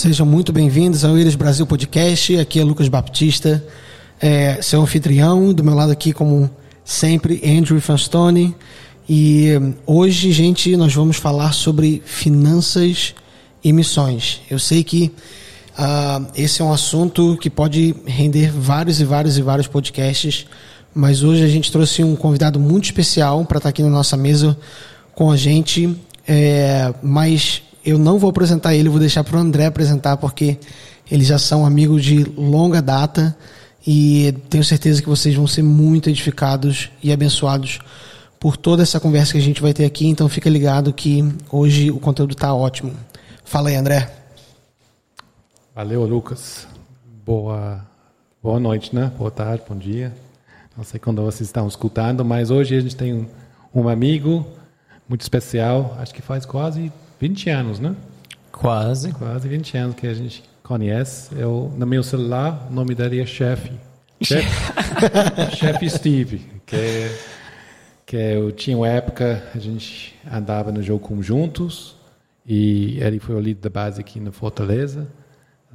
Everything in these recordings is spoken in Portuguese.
Sejam muito bem-vindos ao Ilhas Brasil Podcast. Aqui é Lucas Baptista, é, seu anfitrião. Do meu lado aqui, como sempre, Andrew Fanstone. E hum, hoje, gente, nós vamos falar sobre finanças e missões. Eu sei que uh, esse é um assunto que pode render vários e vários e vários podcasts, mas hoje a gente trouxe um convidado muito especial para estar aqui na nossa mesa com a gente. É, mas eu não vou apresentar ele, vou deixar para o André apresentar, porque eles já são amigos de longa data e tenho certeza que vocês vão ser muito edificados e abençoados por toda essa conversa que a gente vai ter aqui. Então fica ligado que hoje o conteúdo está ótimo. Fala aí, André. Valeu, Lucas. Boa, boa noite, né? Boa tarde, bom dia. Não sei quando vocês estão escutando, mas hoje a gente tem um, um amigo muito especial. Acho que faz quase 20 anos, né? Quase. Quase 20 anos que a gente conhece. Eu, no meu celular, o nome dele é Chefe. Chefe Steve, que é que eu tinha uma época, a gente andava no jogo juntos, e ele foi o líder da base aqui na Fortaleza.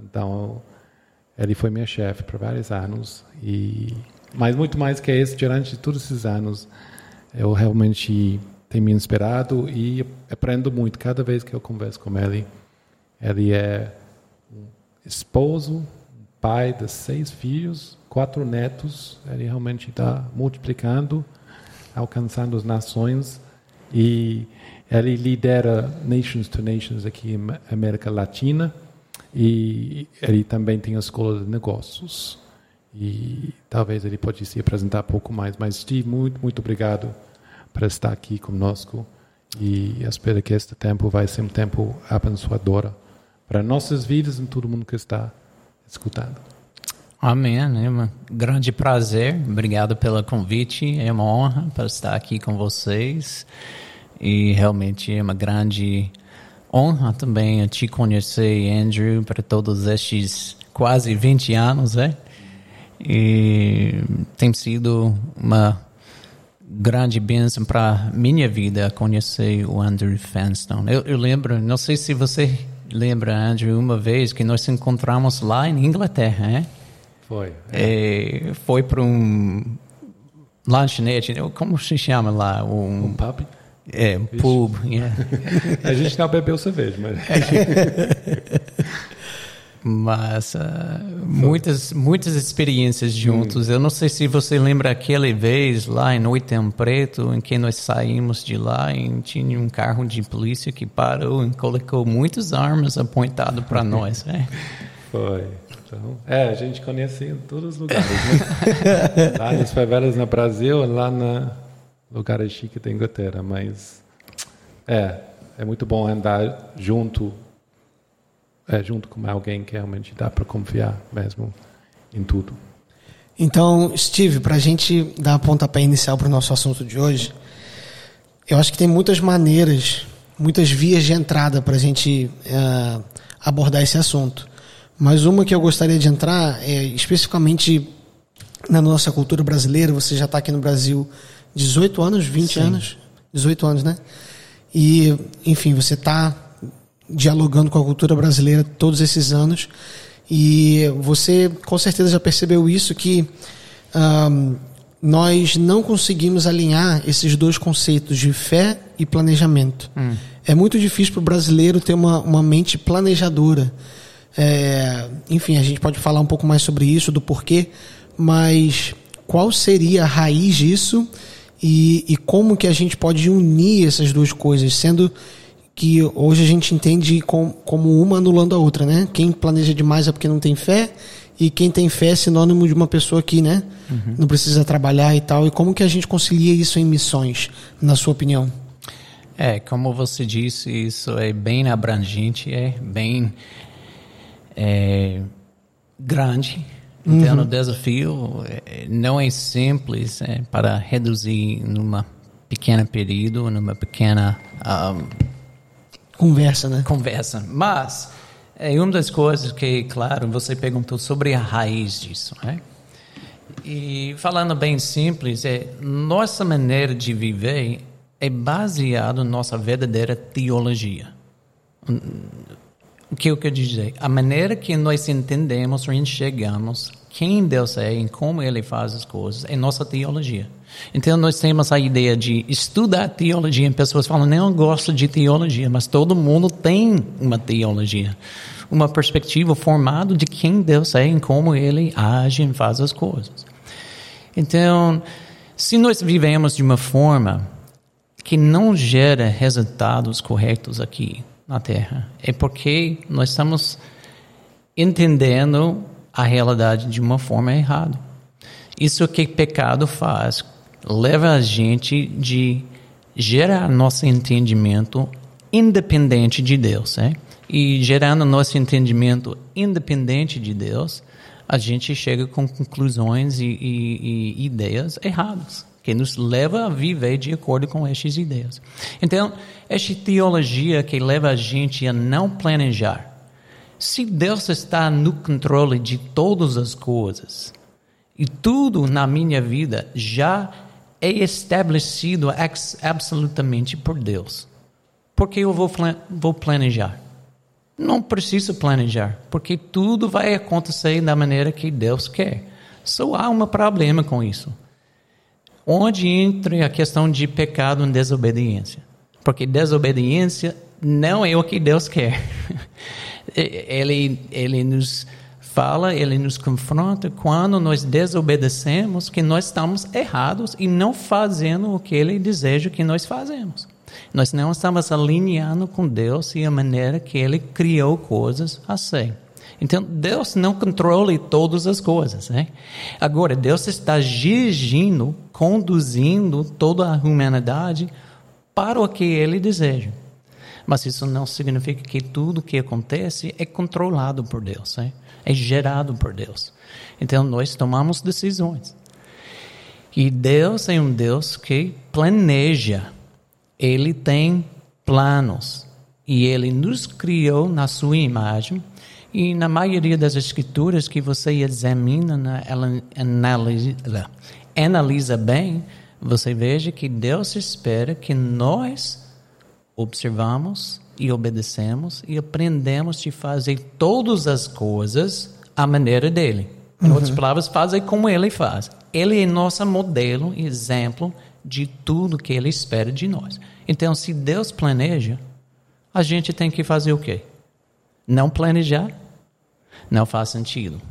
Então, ele foi meu chefe por vários anos. E, mas muito mais que isso, durante todos esses anos, eu realmente tenho me inspirado e aprendo muito cada vez que eu converso com ele. Ele é um esposo, pai de seis filhos, quatro netos. Ele realmente está multiplicando alcançando as nações e ele lidera Nations to Nations aqui em América Latina e ele também tem a escola de negócios e talvez ele pode se apresentar um pouco mais mas Steve muito muito obrigado por estar aqui conosco e espero que este tempo vai ser um tempo abençoador para nossas vidas e todo mundo que está escutando Amém. É um grande prazer. Obrigado pelo convite. É uma honra para estar aqui com vocês. E realmente é uma grande honra também te conhecer, Andrew, para todos estes quase 20 anos, é? E tem sido uma grande bênção para minha vida conhecer o Andrew Fanstone. Eu, eu lembro, não sei se você lembra, Andrew, uma vez que nós encontramos lá em Inglaterra, é? Foi. É. É, foi para um lanchonete, como se chama lá? Um, um pub? É, um pub. Yeah. a gente não bebeu cerveja, mas. mas uh, muitas muitas experiências juntos. Hum. Eu não sei se você lembra aquela vez lá em Oitão Preto, em que nós saímos de lá e tinha um carro de polícia que parou e colocou muitas armas apontado para nós. Né? Foi. Então, é, a gente conhece em todos os lugares, né? lá nas favelas no Brasil, lá na lugares chiques da Inglaterra, mas é, é muito bom andar junto, é, junto com alguém que realmente dá para confiar mesmo em tudo. Então, Steve, para a gente dar a pontapé inicial para o nosso assunto de hoje, eu acho que tem muitas maneiras, muitas vias de entrada para a gente uh, abordar esse assunto. Mas uma que eu gostaria de entrar é especificamente na nossa cultura brasileira. Você já está aqui no Brasil 18 anos, 20 Sim. anos? 18 anos, né? E, enfim, você está dialogando com a cultura brasileira todos esses anos. E você com certeza já percebeu isso, que um, nós não conseguimos alinhar esses dois conceitos de fé e planejamento. Hum. É muito difícil para o brasileiro ter uma, uma mente planejadora. É, enfim, a gente pode falar um pouco mais sobre isso, do porquê, mas qual seria a raiz disso e, e como que a gente pode unir essas duas coisas, sendo que hoje a gente entende com, como uma anulando a outra, né? Quem planeja demais é porque não tem fé e quem tem fé é sinônimo de uma pessoa que, né, uhum. não precisa trabalhar e tal. E como que a gente concilia isso em missões, na sua opinião? É, como você disse, isso é bem abrangente, é bem é grande. Então, uhum. o desafio é, não é simples é, para reduzir numa pequena período, numa pequena um, conversa, né? Conversa. Mas é uma das coisas que, claro, você perguntou sobre a raiz disso, né? E falando bem simples, é nossa maneira de viver é baseada na nossa verdadeira teologia O que eu quero dizer? A maneira que nós entendemos ou enxergamos quem Deus é e como Ele faz as coisas é nossa teologia. Então nós temos a ideia de estudar teologia. E pessoas falam, não gosto de teologia, mas todo mundo tem uma teologia. Uma perspectiva formada de quem Deus é e como Ele age e faz as coisas. Então, se nós vivemos de uma forma que não gera resultados corretos aqui na Terra, é porque nós estamos entendendo a realidade de uma forma errada. Isso que pecado faz, leva a gente de gerar nosso entendimento independente de Deus, né? E gerando nosso entendimento independente de Deus, a gente chega com conclusões e, e, e ideias erradas que nos leva a viver de acordo com essas ideias. Então, essa teologia que leva a gente a não planejar. Se Deus está no controle de todas as coisas e tudo na minha vida já é estabelecido absolutamente por Deus, por que eu vou, vou planejar? Não preciso planejar, porque tudo vai acontecer da maneira que Deus quer. Só há um problema com isso onde entra a questão de pecado e desobediência. Porque desobediência não é o que Deus quer. Ele, ele nos fala, ele nos confronta quando nós desobedecemos que nós estamos errados e não fazendo o que ele deseja que nós fazemos. Nós não estamos alinhando com Deus e a maneira que ele criou coisas assim. Então, Deus não controla todas as coisas. Né? Agora, Deus está dirigindo, conduzindo toda a humanidade para o que Ele deseja. Mas isso não significa que tudo que acontece é controlado por Deus, né? é gerado por Deus. Então, nós tomamos decisões. E Deus é um Deus que planeja, Ele tem planos. E Ele nos criou na sua imagem e na maioria das escrituras que você examina, ela analisa, analisa bem, você veja que Deus espera que nós observamos e obedecemos e aprendemos de fazer todas as coisas à maneira dele. Em uhum. outras palavras, fazer como ele faz. Ele é nosso modelo, exemplo de tudo que ele espera de nós. Então, se Deus planeja, a gente tem que fazer o quê? Não planejar não faz sentido.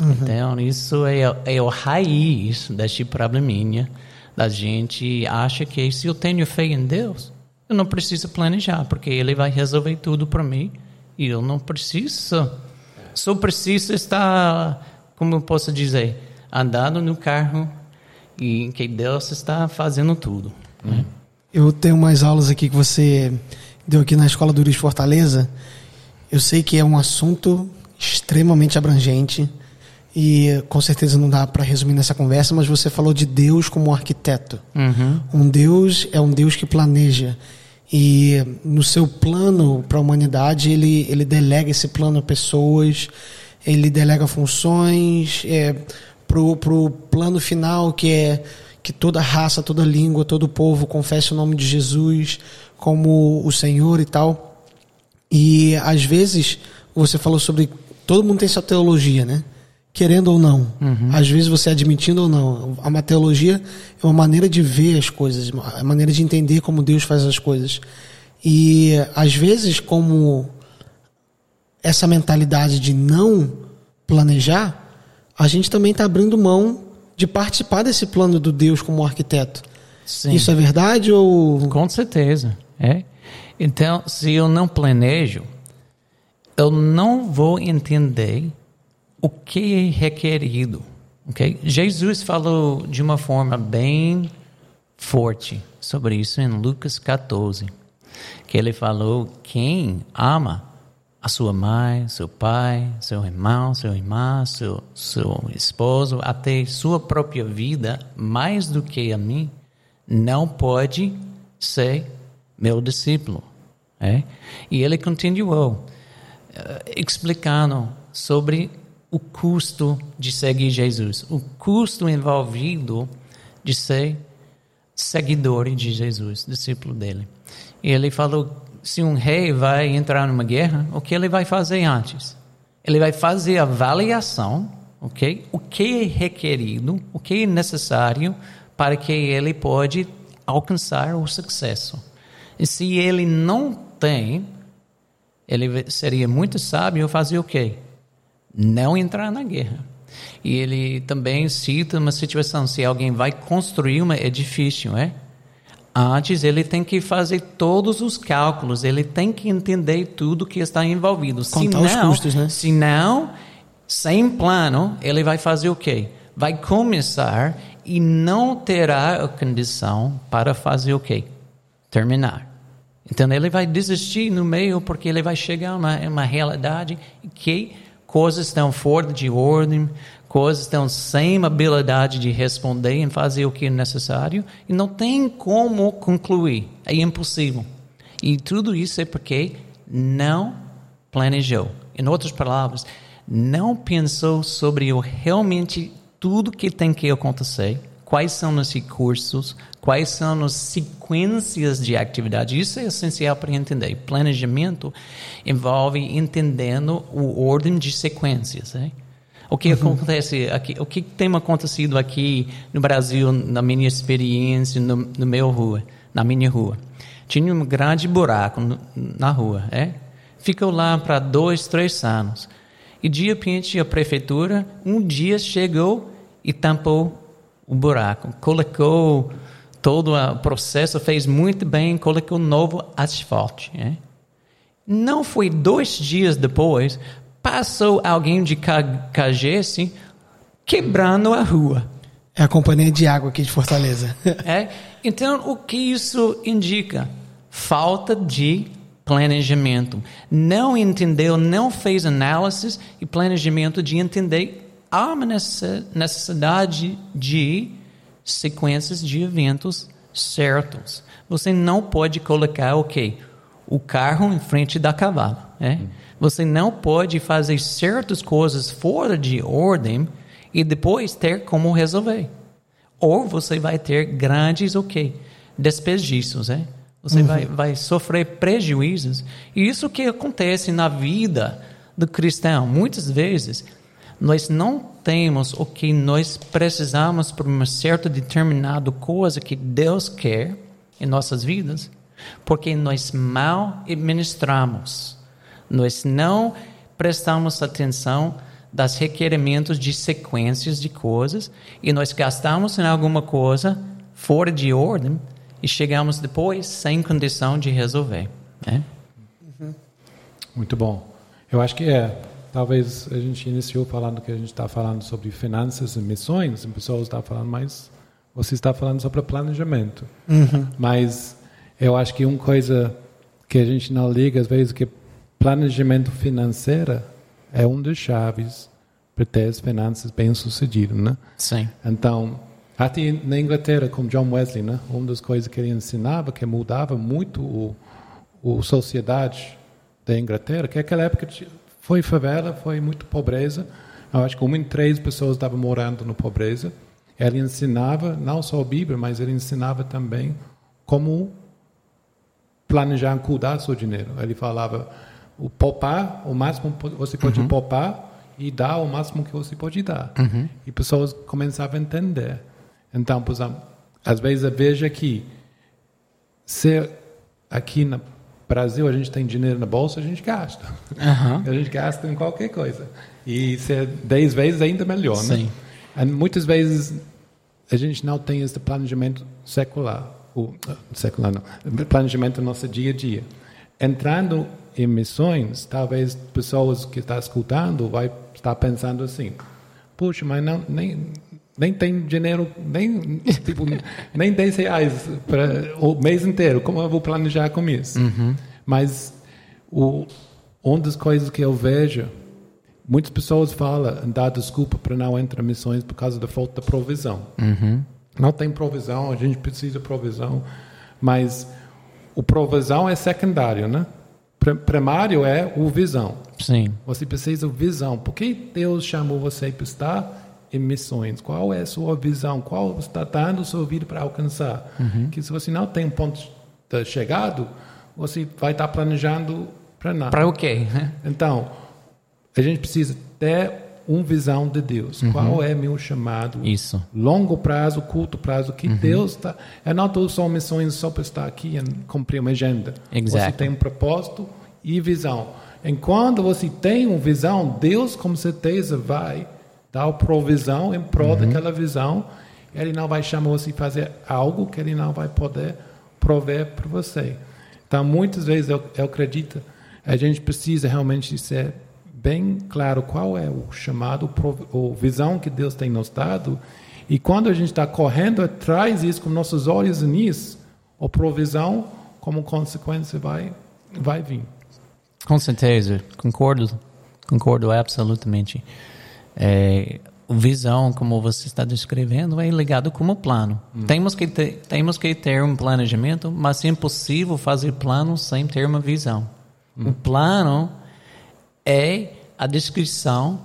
Uhum. Então, isso é, é o raiz deste probleminha da gente acha que se eu tenho fé em Deus, eu não preciso planejar, porque Ele vai resolver tudo para mim e eu não preciso. Só preciso estar, como eu posso dizer, andando no carro e que Deus está fazendo tudo. Né? Eu tenho mais aulas aqui que você deu aqui na Escola do Luiz Fortaleza. Eu sei que é um assunto extremamente abrangente e com certeza não dá para resumir nessa conversa, mas você falou de Deus como arquiteto. Uhum. Um Deus é um Deus que planeja e no seu plano para a humanidade ele ele delega esse plano a pessoas, ele delega funções é, pro pro plano final que é que toda raça, toda língua, todo povo confesse o nome de Jesus como o Senhor e tal. E às vezes você falou sobre todo mundo tem sua teologia, né? Querendo ou não. Uhum. Às vezes você admitindo ou não. A teologia é uma maneira de ver as coisas, uma maneira de entender como Deus faz as coisas. E às vezes, como essa mentalidade de não planejar, a gente também está abrindo mão de participar desse plano do Deus como arquiteto. Sim. Isso é verdade ou. Com certeza. É. Então, se eu não planejo, eu não vou entender o que é requerido. Okay? Jesus falou de uma forma bem forte sobre isso em Lucas 14, que ele falou: quem ama a sua mãe, seu pai, seu irmão, sua irmã, seu, seu esposo, até sua própria vida, mais do que a mim, não pode ser meu discípulo. É? E ele continuou explicando sobre o custo de seguir Jesus, o custo envolvido de ser seguidor de Jesus, discípulo dele. E ele falou se um rei vai entrar numa guerra, o que ele vai fazer antes? Ele vai fazer avaliação, ok? O que é requerido, o que é necessário para que ele pode alcançar o sucesso. E se ele não tem, ele seria muito sábio fazer o quê? Não entrar na guerra. E ele também cita uma situação, se alguém vai construir um edifício, é? Antes ele tem que fazer todos os cálculos, ele tem que entender tudo que está envolvido. Contar os custos, né? Se não, sem plano, ele vai fazer o quê? Vai começar e não terá a condição para fazer o quê? Terminar. Então ele vai desistir no meio porque ele vai chegar a uma, uma realidade que coisas estão fora de ordem, coisas estão sem habilidade de responder e fazer o que é necessário e não tem como concluir. É impossível. E tudo isso é porque não planejou. Em outras palavras, não pensou sobre o realmente tudo que tem que acontecer, quais são os recursos, quais são as sequências de atividade. Isso é essencial para entender. Planejamento envolve entendendo o ordem de sequências. Né? O que uhum. acontece aqui, o que tem acontecido aqui no Brasil, na minha experiência, no, no meu rua, na minha rua, tinha um grande buraco na rua, é? Ficou lá para dois, três anos. E de repente a prefeitura um dia chegou e tampou o buraco, colocou todo o processo, fez muito bem, colocou novo asfalto. É? Não foi dois dias depois, passou alguém de Cagesse quebrando a rua. É a companhia de água aqui de Fortaleza. é? Então, o que isso indica? Falta de planejamento. Não entendeu, não fez análise e planejamento de entender há uma necessidade de sequências de eventos certos. Você não pode colocar, ok, o carro em frente da cavalo. É? Você não pode fazer certas coisas fora de ordem e depois ter como resolver. Ou você vai ter grandes, ok, desperdícios, é? Você uhum. vai, vai sofrer prejuízos. E isso que acontece na vida do cristão. Muitas vezes, nós não temos o que nós precisamos para uma certa determinada coisa que Deus quer em nossas vidas, porque nós mal administramos nós não prestamos atenção das requerimentos de sequências de coisas e nós gastamos em alguma coisa fora de ordem e chegamos depois sem condição de resolver. Né? Uhum. Muito bom. Eu acho que é. Talvez a gente iniciou falando que a gente está falando sobre finanças e missões, e pessoas estão falando, mas você está falando sobre planejamento. Uhum. Mas eu acho que uma coisa que a gente não liga às vezes que planejamento financeiro é um dos chaves para ter as finanças bem sucedidas, né? Sim. Então, até na Inglaterra, com John Wesley, né? Uma das coisas que ele ensinava que mudava muito o, o sociedade da Inglaterra, que naquela época foi favela, foi muito pobreza. Eu acho que uma em três pessoas estavam morando na pobreza. Ele ensinava não só a Bíblia, mas ele ensinava também como planejar, cuidar do seu dinheiro. Ele falava o poupar, o máximo que você pode uhum. poupar e dar o máximo que você pode dar. Uhum. E pessoas começavam a entender. Então, por exemplo, às vezes eu vejo aqui, se aqui no Brasil a gente tem dinheiro na bolsa, a gente gasta. Uhum. A gente gasta em qualquer coisa. E se é 10 vezes ainda melhor, né? Sim. E muitas vezes a gente não tem esse planejamento secular, o secular não, planejamento do nosso dia a dia. Entrando em missões, talvez pessoas que estão escutando vai estar pensando assim, puxa, mas não, nem, nem tem dinheiro, nem, tipo, nem 10 reais para o mês inteiro, como eu vou planejar com isso? Uhum. Mas o, uma das coisas que eu vejo, muitas pessoas falam, dá desculpa para não entrar em missões por causa da falta de provisão. Uhum. Não tem provisão, a gente precisa de provisão, mas o provisão é secundário, né? primário é o visão. Sim. Você precisa de visão. Por que Deus chamou você para estar em missões? Qual é a sua visão? Qual está dando sua vida para alcançar? Uhum. Que se você não tem um ponto de chegado, você vai estar planejando para nada. Para o quê? Então, a gente precisa ter uma visão de Deus. Uhum. Qual é meu chamado? Isso. Longo prazo, curto prazo, que uhum. Deus está. Eu não estou só missões só para estar aqui e cumprir uma agenda. Exactly. Você tem um propósito e visão. Enquanto você tem uma visão, Deus com certeza vai dar provisão em prol uhum. daquela visão. Ele não vai chamar você a fazer algo que ele não vai poder prover para você. Então, muitas vezes eu, eu acredito, a gente precisa realmente ser bem claro qual é o chamado, a visão que Deus tem nos dado. E quando a gente está correndo atrás disso com nossos olhos nisso, a provisão, como consequência, vai, vai vir. Com certeza, concordo, concordo absolutamente. É, visão, como você está descrevendo, é ligado como plano. Hum. Temos, que ter, temos que ter um planejamento, mas é impossível fazer plano sem ter uma visão. Hum. O plano é a descrição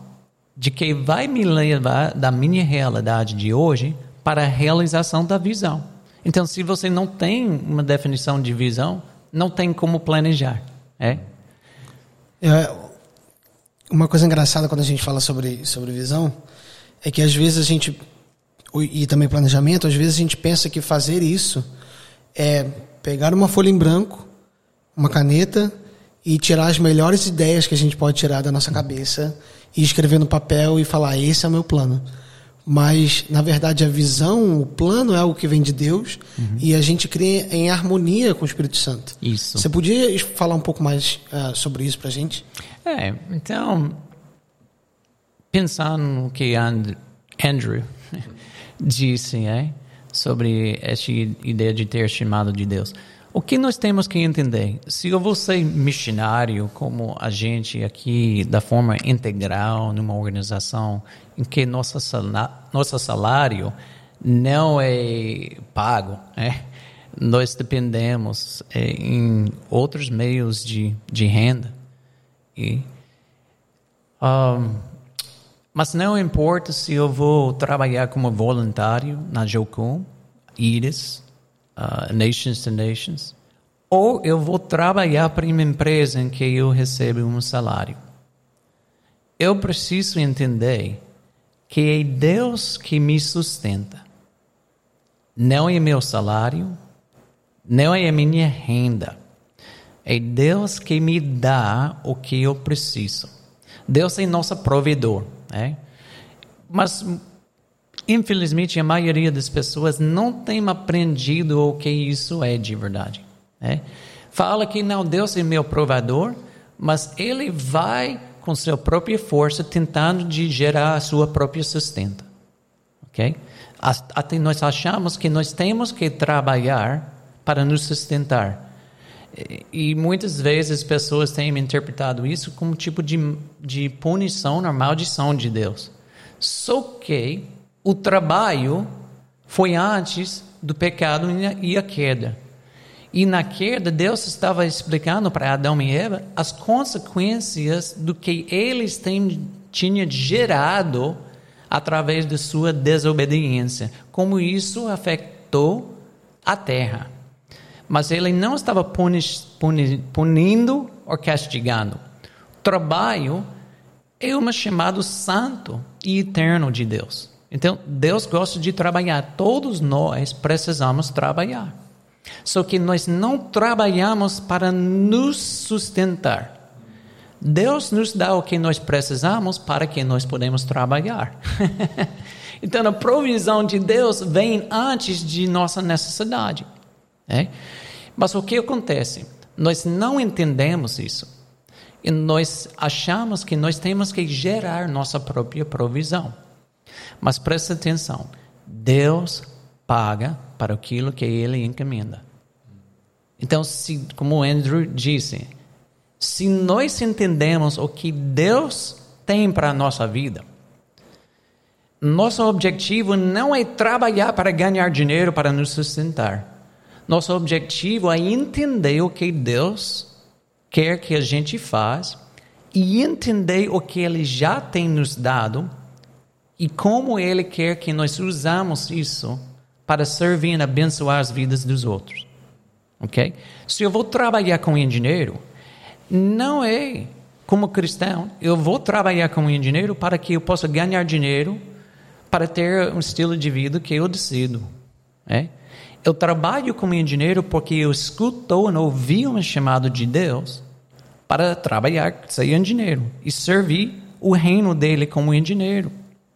de que vai me levar da minha realidade de hoje para a realização da visão. Então, se você não tem uma definição de visão, não tem como planejar. É? é uma coisa engraçada quando a gente fala sobre, sobre visão é que às vezes a gente e também planejamento, às vezes a gente pensa que fazer isso é pegar uma folha em branco, uma caneta e tirar as melhores ideias que a gente pode tirar da nossa cabeça e escrever no papel e falar: esse é o meu plano. Mas, na verdade, a visão, o plano é algo que vem de Deus uhum. e a gente cria em harmonia com o Espírito Santo. Isso. Você podia falar um pouco mais uh, sobre isso para a gente? É, então, pensar no que Andrew disse é, sobre essa ideia de ter chamado de Deus. O que nós temos que entender? Se eu vou ser missionário, como a gente aqui, da forma integral, numa organização em que nosso salário, nosso salário não é pago, é? nós dependemos é, em outros meios de, de renda. Um, mas não importa se eu vou trabalhar como voluntário na Jocum, Iris, uh, Nations to Nations, ou eu vou trabalhar para uma empresa em que eu recebo um salário. Eu preciso entender que é Deus que me sustenta. Não é meu salário, não é a minha renda. É Deus que me dá o que eu preciso. Deus é nosso provedor. É? Mas Infelizmente, a maioria das pessoas não tem aprendido o que isso é de verdade. Né? Fala que não, Deus é meu provador, mas Ele vai com sua própria força tentando de gerar a sua própria sustenta. Ok? Até nós achamos que nós temos que trabalhar para nos sustentar. E muitas vezes as pessoas têm interpretado isso como um tipo de, de punição ou maldição de Deus. Só que o trabalho foi antes do pecado e a queda. E na queda, Deus estava explicando para Adão e Eva as consequências do que eles tinham gerado através de sua desobediência, como isso afetou a terra. Mas ele não estava punindo ou castigando. Trabalho é um chamado santo e eterno de Deus. Então, Deus gosta de trabalhar. Todos nós precisamos trabalhar. Só que nós não trabalhamos para nos sustentar. Deus nos dá o que nós precisamos para que nós podemos trabalhar. então, a provisão de Deus vem antes de nossa necessidade. É? Mas o que acontece? Nós não entendemos isso. E nós achamos que nós temos que gerar nossa própria provisão. Mas presta atenção: Deus paga para aquilo que ele encomenda. Então, se, como Andrew disse, se nós entendemos o que Deus tem para a nossa vida, nosso objetivo não é trabalhar para ganhar dinheiro para nos sustentar. Nosso objetivo é entender o que Deus quer que a gente faz e entender o que Ele já tem nos dado e como Ele quer que nós usamos isso para servir e abençoar as vidas dos outros. ok? Se eu vou trabalhar com engenheiro, não é como cristão, eu vou trabalhar como engenheiro para que eu possa ganhar dinheiro para ter um estilo de vida que eu decido. É? Eu trabalho como engenheiro porque eu escutou e ouvi um chamado de Deus para trabalhar, ser engenheiro e servir o reino dele como engenheiro.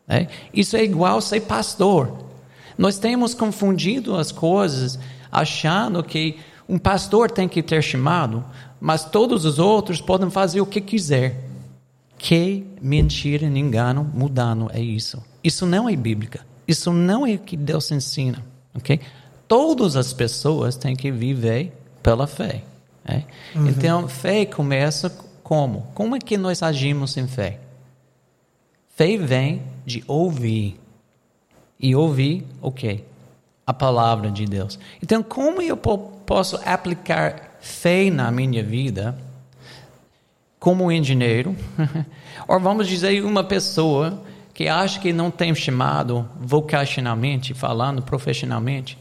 É? Isso é igual ser pastor. Nós temos confundido as coisas achando que um pastor tem que ter chamado, mas todos os outros podem fazer o que quiser. Que mentira, engano, mudando é isso. Isso não é bíblica. Isso não é o que Deus ensina, ok? Todas as pessoas têm que viver pela fé. É? Uhum. Então, fé começa como? Como é que nós agimos em fé? Fé vem de ouvir. E ouvir o okay, quê? A palavra de Deus. Então, como eu posso aplicar fé na minha vida como engenheiro? Ou vamos dizer, uma pessoa que acha que não tem chamado vocacionalmente, falando profissionalmente.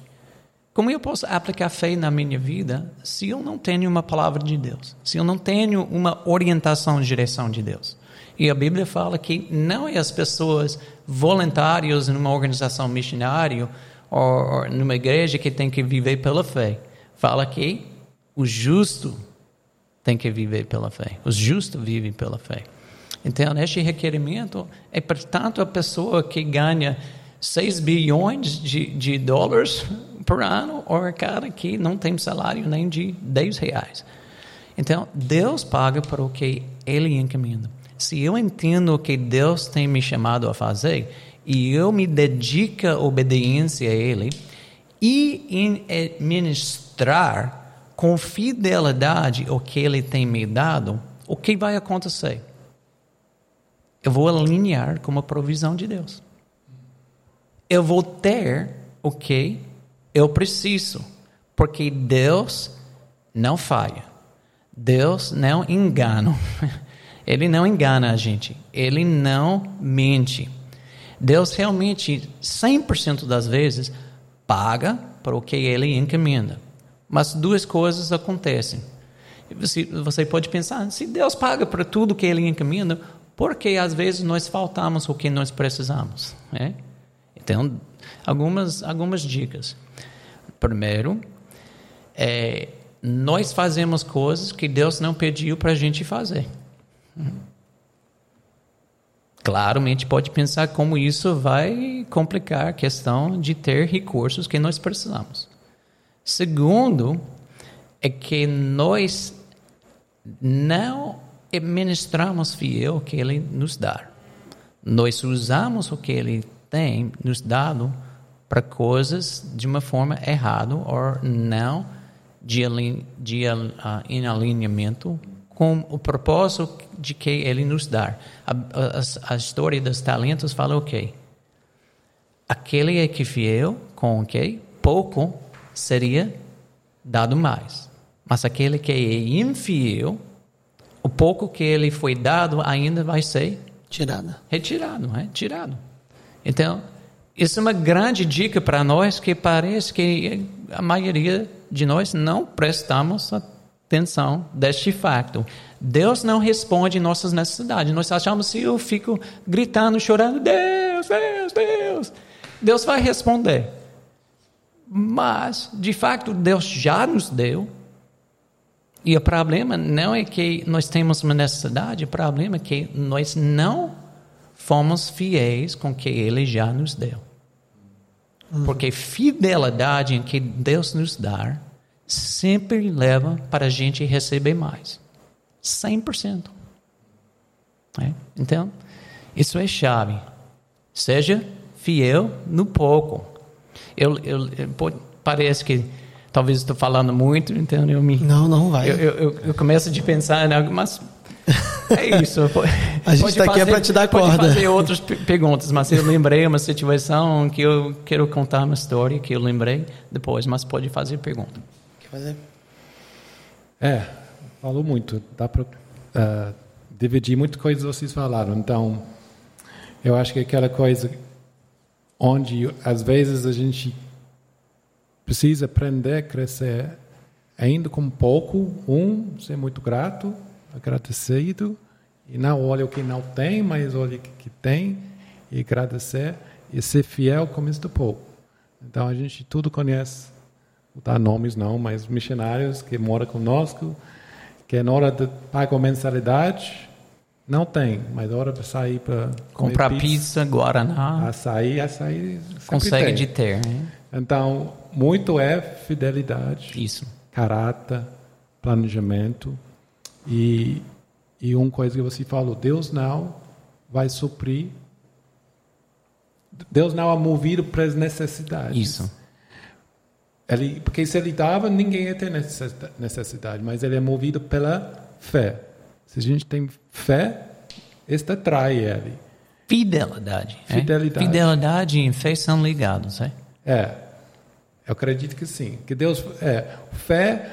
Como eu posso aplicar fé na minha vida se eu não tenho uma palavra de Deus? Se eu não tenho uma orientação e direção de Deus? E a Bíblia fala que não é as pessoas voluntárias numa organização missionária ou, ou numa igreja que tem que viver pela fé. Fala que o justo tem que viver pela fé. Os justos vivem pela fé. Então, este requerimento é, portanto, a pessoa que ganha 6 bilhões de, de dólares por ano ou a cara que não tem salário nem de 10 reais. Então, Deus paga para o que Ele encomenda. Se eu entendo o que Deus tem me chamado a fazer e eu me dedico a obediência a Ele e em ministrar com fidelidade o que Ele tem me dado, o que vai acontecer? Eu vou alinhar com a provisão de Deus. Eu vou ter o que eu preciso, porque Deus não falha. Deus não engana. Ele não engana a gente. Ele não mente. Deus realmente, 100% das vezes, paga para o que ele encomenda. Mas duas coisas acontecem. Você, pode pensar, se Deus paga para tudo que ele encomenda, por que às vezes nós faltamos o que nós precisamos? Né? Então, algumas, algumas dicas. Primeiro, é, nós fazemos coisas que Deus não pediu para a gente fazer. Claramente pode pensar como isso vai complicar a questão de ter recursos que nós precisamos. Segundo, é que nós não administramos fiel o que Ele nos dá. Nós usamos o que Ele tem nos dado para coisas de uma forma errada ou não de, de uh, em alinhamento com o propósito de que Ele nos dá. A, a, a história dos talentos fala o quê? Aquele é que fiel com o quê? Pouco seria dado mais. Mas aquele que é infiel, o pouco que ele foi dado ainda vai ser tirado. Retirado, é? Tirado. Então, isso é uma grande dica para nós que parece que a maioria de nós não prestamos atenção deste facto. Deus não responde nossas necessidades. Nós achamos se eu fico gritando, chorando, Deus, Deus, Deus, Deus vai responder. Mas, de fato, Deus já nos deu. E o problema não é que nós temos uma necessidade, o problema é que nós não fomos fiéis com o que Ele já nos deu. Uhum. Porque fidelidade em que Deus nos dá sempre leva para a gente receber mais. 100%. É? Então, isso é chave. Seja fiel no pouco. Eu, eu, eu parece que talvez estou falando muito, então eu me. Não, não vai. Eu, eu, eu começo de pensar em algo, mas é isso. A gente está aqui é para te dar pode corda. Pode fazer outras perguntas, mas eu lembrei uma situação que eu quero contar uma história que eu lembrei depois, mas pode fazer pergunta. Quer fazer? É, falou muito. Dá para uh, eh, dividir muitas coisas que vocês falaram. Então, eu acho que aquela coisa onde às vezes a gente precisa aprender a crescer ainda com pouco, um, ser muito grato, agradecido, e não olha o que não tem, mas olha o que tem, e agradecer, e ser fiel com este pouco. Então a gente tudo conhece, não dar nomes não, mas missionários que moram conosco, que na hora de pagar mensalidade, não tem, mas na hora de sair para comprar pizza, pizza, guaraná, açaí, açaí consegue tem. de ter. Hein? Então muito é fidelidade, isso, caráter, planejamento e e uma coisa que você falou, Deus não vai suprir Deus não é movido para as necessidades. Isso. Ele, porque se ele dava, ninguém ia ter necessidade, mas ele é movido pela fé. Se a gente tem fé, isso atrai ele. Fidelidade. Fidelidade. É? Fidelidade e fé são ligados, é? É. Eu acredito que sim. Que Deus é fé.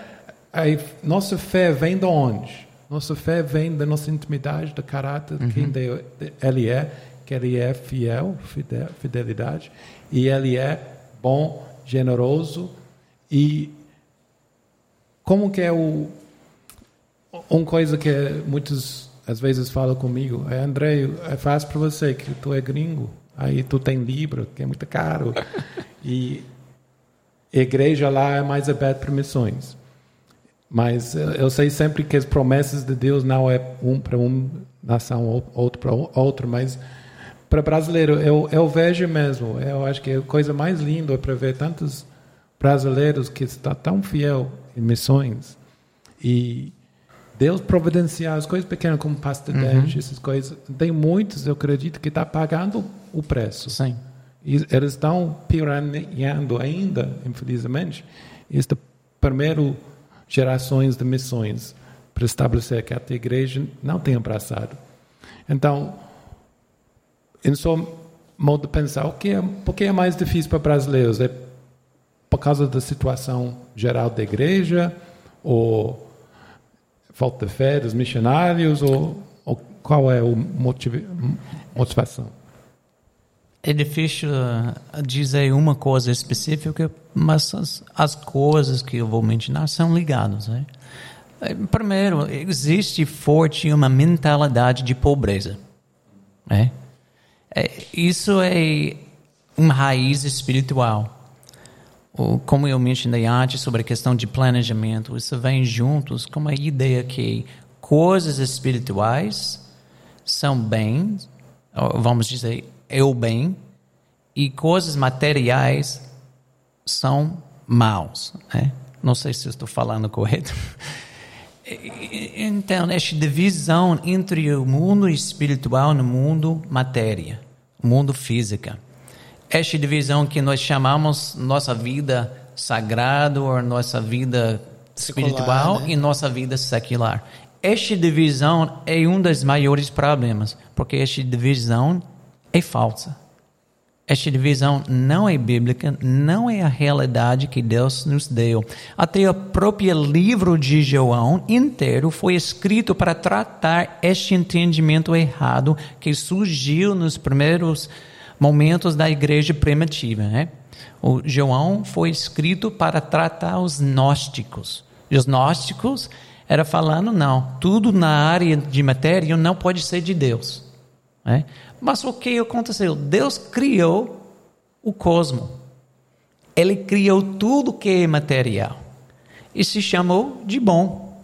Aí, nossa fé vem de onde? Nossa fé vem da nossa intimidade, do caráter de quem uhum. Ele é, que Ele é fiel, fidel, fidelidade, e Ele é bom, generoso e como que é o uma coisa que muitos às vezes falam comigo é André é fácil para você que tu é gringo aí tu tem livro que é muito caro e a igreja lá é mais aberta para missões mas eu sei sempre que as promessas de Deus não é um para uma nação outro para outro mas para brasileiro eu, eu vejo mesmo eu acho que a coisa mais linda é para ver tantos brasileiros que está tão fiel em missões e Deus providenciar as coisas pequenas como pasta de uhum. dente, essas coisas. Tem muitos, eu acredito, que está pagando o preço. Sim. E eles estão piraneando ainda, infelizmente, esta primeira gerações de missões para estabelecer que a igreja não tem abraçado. Então, em seu modo de pensar, o que é, por que é mais difícil para brasileiros? É por causa da situação geral da igreja? Ou falta de fé dos missionários? Ou, ou qual é a motivação? É difícil uh, dizer uma coisa específica, mas as, as coisas que eu vou mencionar são ligadas. Né? Primeiro, existe forte uma mentalidade de pobreza. Né? É, isso é uma raiz espiritual como eu mencionei antes sobre a questão de planejamento, isso vem juntos com a ideia que coisas espirituais são bem, vamos dizer, é o bem, e coisas materiais são maus. Né? Não sei se estou falando correto. Então, essa divisão entre o mundo espiritual e o mundo matéria, o mundo física esta divisão que nós chamamos nossa vida sagrada ou nossa vida espiritual né? e nossa vida secular. Esta divisão é um dos maiores problemas, porque esta divisão é falsa. Esta divisão não é bíblica, não é a realidade que Deus nos deu. Até o próprio livro de João inteiro foi escrito para tratar este entendimento errado que surgiu nos primeiros momentos da igreja primitiva. Né? O João foi escrito para tratar os gnósticos. E os gnósticos era falando, não, tudo na área de matéria não pode ser de Deus. Né? Mas o que aconteceu? Deus criou o cosmos. Ele criou tudo que é material. E se chamou de bom.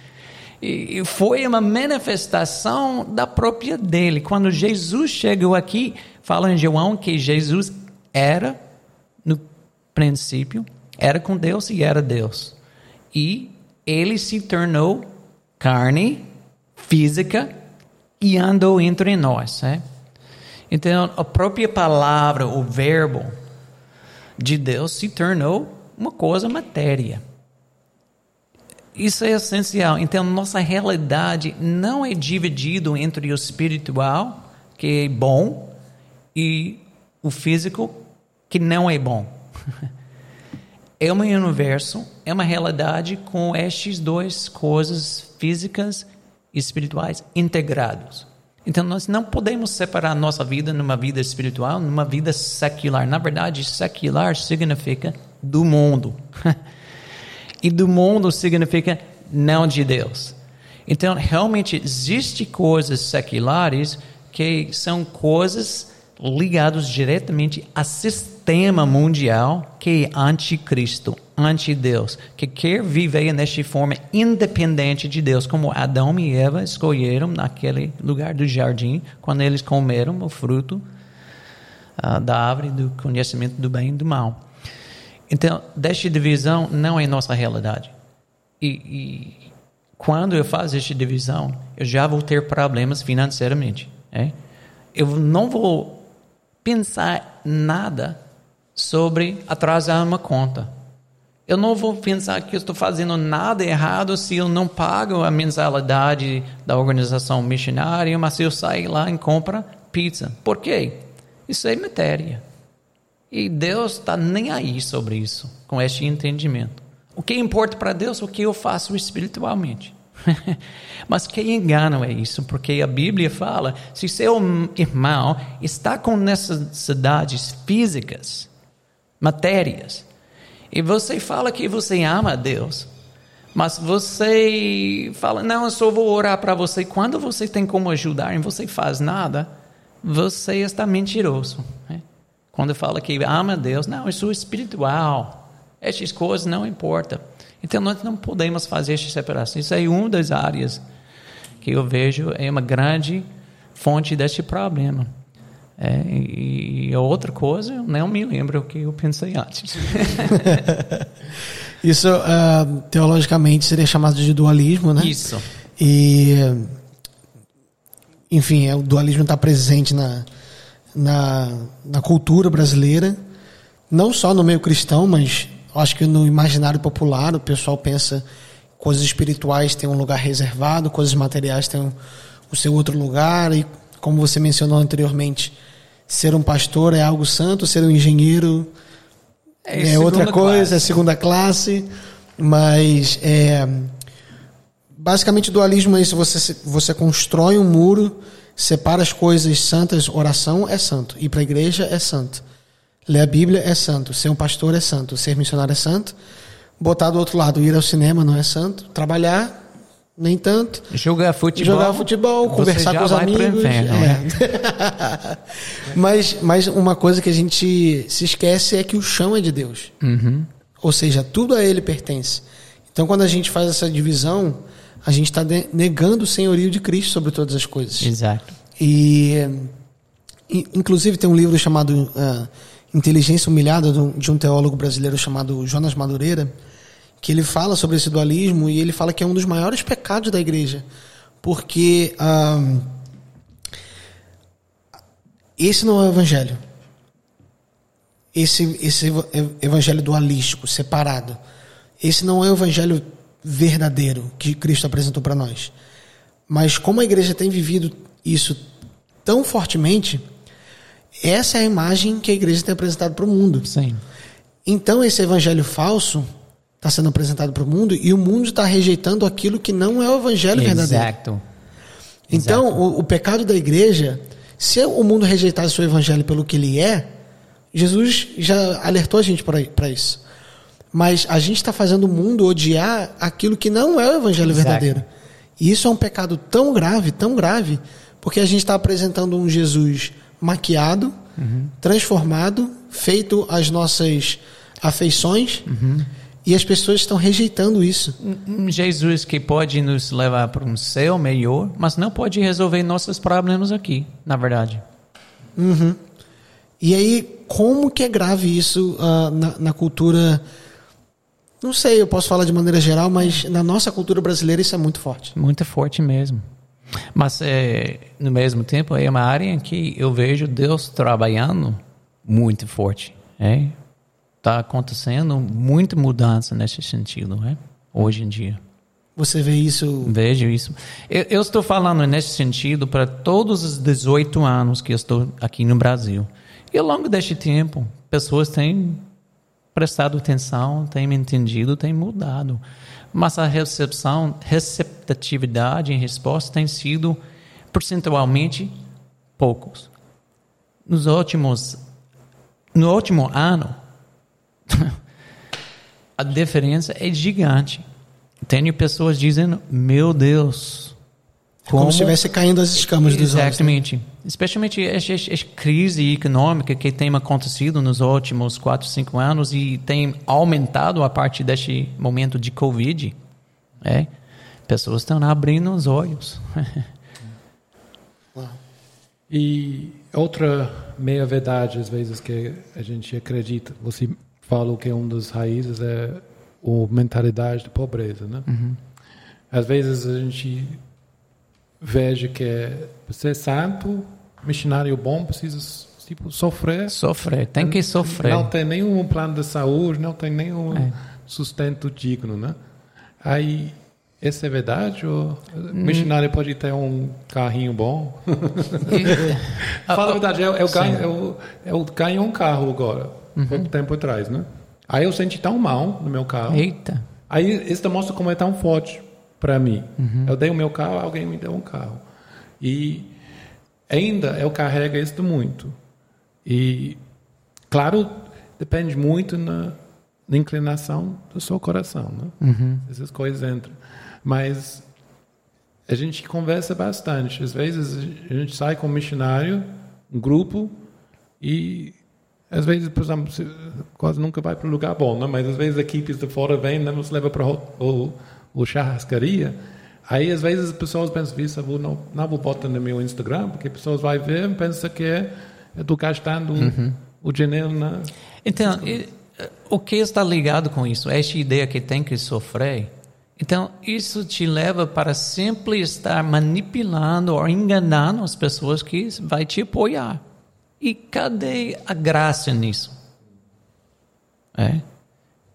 e foi uma manifestação da própria dele. Quando Jesus chegou aqui, fala em João que Jesus era, no princípio, era com Deus e era Deus. E ele se tornou carne física e andou entre nós. Né? Então, a própria palavra, o verbo de Deus se tornou uma coisa matéria. Isso é essencial. Então, nossa realidade não é dividido entre o espiritual, que é bom, e o físico que não é bom. é um universo, é uma realidade com estas duas coisas físicas espirituais integrados. Então nós não podemos separar nossa vida numa vida espiritual, numa vida secular. Na verdade, secular significa do mundo. E do mundo significa não de Deus. Então, realmente, existem coisas seculares que são coisas ligadas diretamente ao sistema mundial que é anticristo, anti-Deus, que quer viver nesta forma independente de Deus, como Adão e Eva escolheram naquele lugar do jardim, quando eles comeram o fruto uh, da árvore do conhecimento do bem e do mal. Então, desta divisão não é nossa realidade. E, e quando eu faço esta divisão, eu já vou ter problemas financeiramente. É? Eu não vou pensar nada sobre atrasar uma conta. Eu não vou pensar que eu estou fazendo nada errado se eu não pago a mensalidade da organização missionária, mas se eu sair lá e compro pizza. Por quê? Isso é matéria. E Deus está nem aí sobre isso, com este entendimento. O que importa para Deus é o que eu faço espiritualmente. Mas que engano é isso? Porque a Bíblia fala: se seu irmão está com necessidades físicas, matérias, e você fala que você ama a Deus, mas você fala: não, eu só vou orar para você. Quando você tem como ajudar e você faz nada, você está mentiroso. Né? Quando fala que ama a Deus, não, eu sou espiritual. Essas coisas não importam. Então nós não podemos fazer essa separação. Isso é uma das áreas que eu vejo é uma grande fonte deste problema. É, e, outra coisa, eu não me lembro o que eu pensei antes. Isso uh, teologicamente seria chamado de dualismo, né? Isso. E enfim, é, o dualismo está presente na, na, na cultura brasileira, não só no meio cristão, mas acho que no imaginário popular o pessoal pensa coisas espirituais têm um lugar reservado, coisas materiais têm o seu outro lugar e como você mencionou anteriormente, ser um pastor é algo santo, ser um engenheiro é, é outra coisa, classe. é segunda classe, mas é, basicamente dualismo é isso, você você constrói um muro, separa as coisas santas, oração é santo, ir para a igreja é santo. Ler a Bíblia é santo, ser um pastor é santo, ser missionário é santo. Botar do outro lado, ir ao cinema não é santo. Trabalhar, nem tanto. Jogar futebol. Jogar futebol, conversar com os amigos. É. Né? mas, mas uma coisa que a gente se esquece é que o chão é de Deus. Uhum. Ou seja, tudo a Ele pertence. Então, quando a gente faz essa divisão, a gente está negando o senhorio de Cristo sobre todas as coisas. Exato. E, inclusive, tem um livro chamado. Uh, Inteligência Humilhada, de um teólogo brasileiro chamado Jonas Madureira, que ele fala sobre esse dualismo e ele fala que é um dos maiores pecados da igreja, porque ah, esse não é o evangelho. Esse, esse evangelho dualístico, separado. Esse não é o evangelho verdadeiro que Cristo apresentou para nós. Mas como a igreja tem vivido isso tão fortemente, essa é a imagem que a igreja tem apresentado para o mundo. Sim. Então esse evangelho falso está sendo apresentado para o mundo e o mundo está rejeitando aquilo que não é o evangelho Exato. verdadeiro. Então o, o, pecado da igreja, se o mundo rejeitasse o evangelho pelo que ele é, Jesus já alertou a gente para isso. Mas a gente está fazendo o mundo odiar aquilo que não é o evangelho Exato. verdadeiro. E isso é um pecado tão grave, tão grave, porque a gente está apresentando um Jesus maquiado, uhum. transformado, feito as nossas afeições. Uhum. E as pessoas estão rejeitando isso. Um Jesus que pode nos levar para um céu melhor, mas não pode resolver nossos problemas aqui, na verdade. Uhum. E aí, como que é grave isso uh, na, na, cultura? Não sei, eu posso falar de maneira geral, mas na nossa cultura brasileira isso é muito forte. Muito forte mesmo. Mas, é, no mesmo tempo, é uma área em que eu vejo Deus trabalhando muito forte. É? Tá acontecendo muita mudança nesse sentido, é? hoje em dia. Você vê isso? Vejo isso. Eu, eu estou falando nesse sentido para todos os 18 anos que eu estou aqui no Brasil. E ao longo deste tempo, pessoas têm prestado atenção, têm entendido, têm mudado mas a recepção, receptividade em resposta tem sido percentualmente poucos. Nos últimos, no último ano, a diferença é gigante. Tenho pessoas dizendo, meu Deus, como, como se estivesse caindo as escamas dos olhos. Né? Exatamente. Especialmente essa, essa, crise econômica que tem acontecido nos últimos 4, 5 anos e tem aumentado a partir deste momento de Covid. É? Pessoas estão abrindo os olhos. e outra meia-verdade, às vezes, que a gente acredita, você falou que um dos raízes é a mentalidade de pobreza, né? Uhum. Às vezes a gente veja que é ser santo, missionário bom, precisa tipo sofrer. Sofrer, tem que sofrer. Não tem nenhum plano de saúde, não tem nenhum é. sustento digno, né? Aí essa é verdade? Ou hum. missionário pode ter um carrinho bom? Fala a verdade, eu, eu, ganho, eu, eu ganho um carro agora, uhum. pouco tempo atrás, né? Aí eu senti tão mal no meu carro. Eita. Aí isso mostra como é tão forte para mim. Uhum. Eu dei o meu carro, alguém me deu um carro. E ainda eu carrego isso muito. E, claro, depende muito na, na inclinação do seu coração. Né? Uhum. Essas coisas entram. Mas a gente conversa bastante. Às vezes a gente sai com um missionário, um grupo, e às vezes, por exemplo, quase nunca vai para um lugar bom, né? mas às vezes equipes de fora vêm né? nos leva para o ou churrascaria, aí às vezes as pessoas pensam, isso vou, não, não vou botar no meu Instagram, porque as pessoas vão ver e pensam que é, estou gastando uhum. o dinheiro na... Então, e, o que está ligado com isso? Esta ideia que tem que sofrer. Então, isso te leva para sempre estar manipulando ou enganando as pessoas que vai te apoiar. E cadê a graça nisso? É?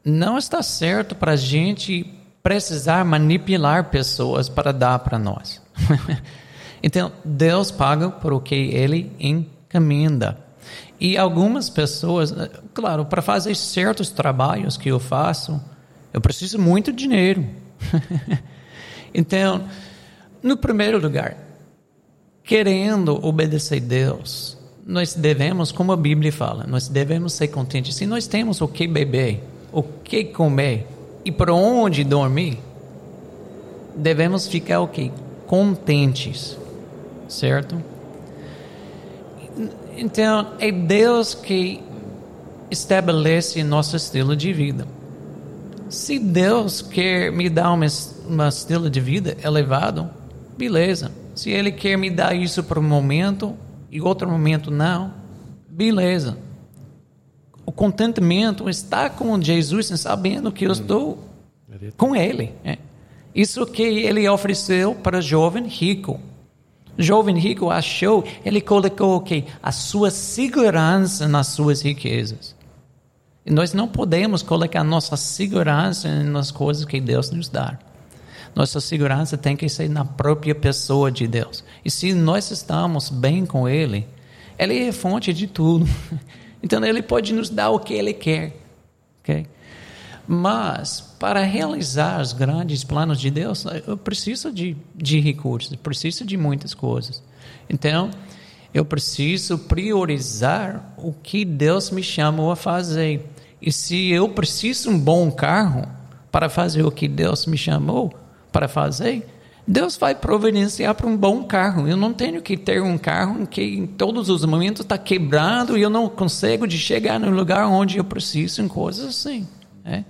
Não está certo para a gente precisar manipular pessoas para dar para nós. então, Deus paga por o que Ele encomenda. E algumas pessoas, claro, para fazer certos trabalhos que eu faço, eu preciso muito dinheiro. então, no primeiro lugar, querendo obedecer Deus, nós devemos, como a Bíblia fala, nós devemos ser contentes. Se nós temos o que beber, o que comer, e para onde dormir, devemos ficar o quê? Contentes, certo? Então, é Deus que estabelece nosso estilo de vida. Se Deus quer me dar um estilo de vida elevado, beleza. Se Ele quer me dar isso para um momento e outro momento não, beleza o contentamento está com Jesus, sabendo que eu estou com Ele. É. Isso que Ele ofereceu para o jovem rico. O jovem rico achou, ele colocou o que? A sua segurança nas suas riquezas. E nós não podemos colocar nossa segurança nas coisas que Deus nos dá. Nossa segurança tem que ser na própria pessoa de Deus. E se nós estamos bem com Ele, Ele é fonte de tudo. Então ele pode nos dar o que ele quer. Okay? Mas para realizar os grandes planos de Deus, eu preciso de, de recursos, preciso de muitas coisas. Então, eu preciso priorizar o que Deus me chamou a fazer. E se eu preciso um bom carro para fazer o que Deus me chamou para fazer, Deus vai providenciar para um bom carro. Eu não tenho que ter um carro que em todos os momentos está quebrado e eu não consigo de chegar no lugar onde eu preciso em coisas assim. Né?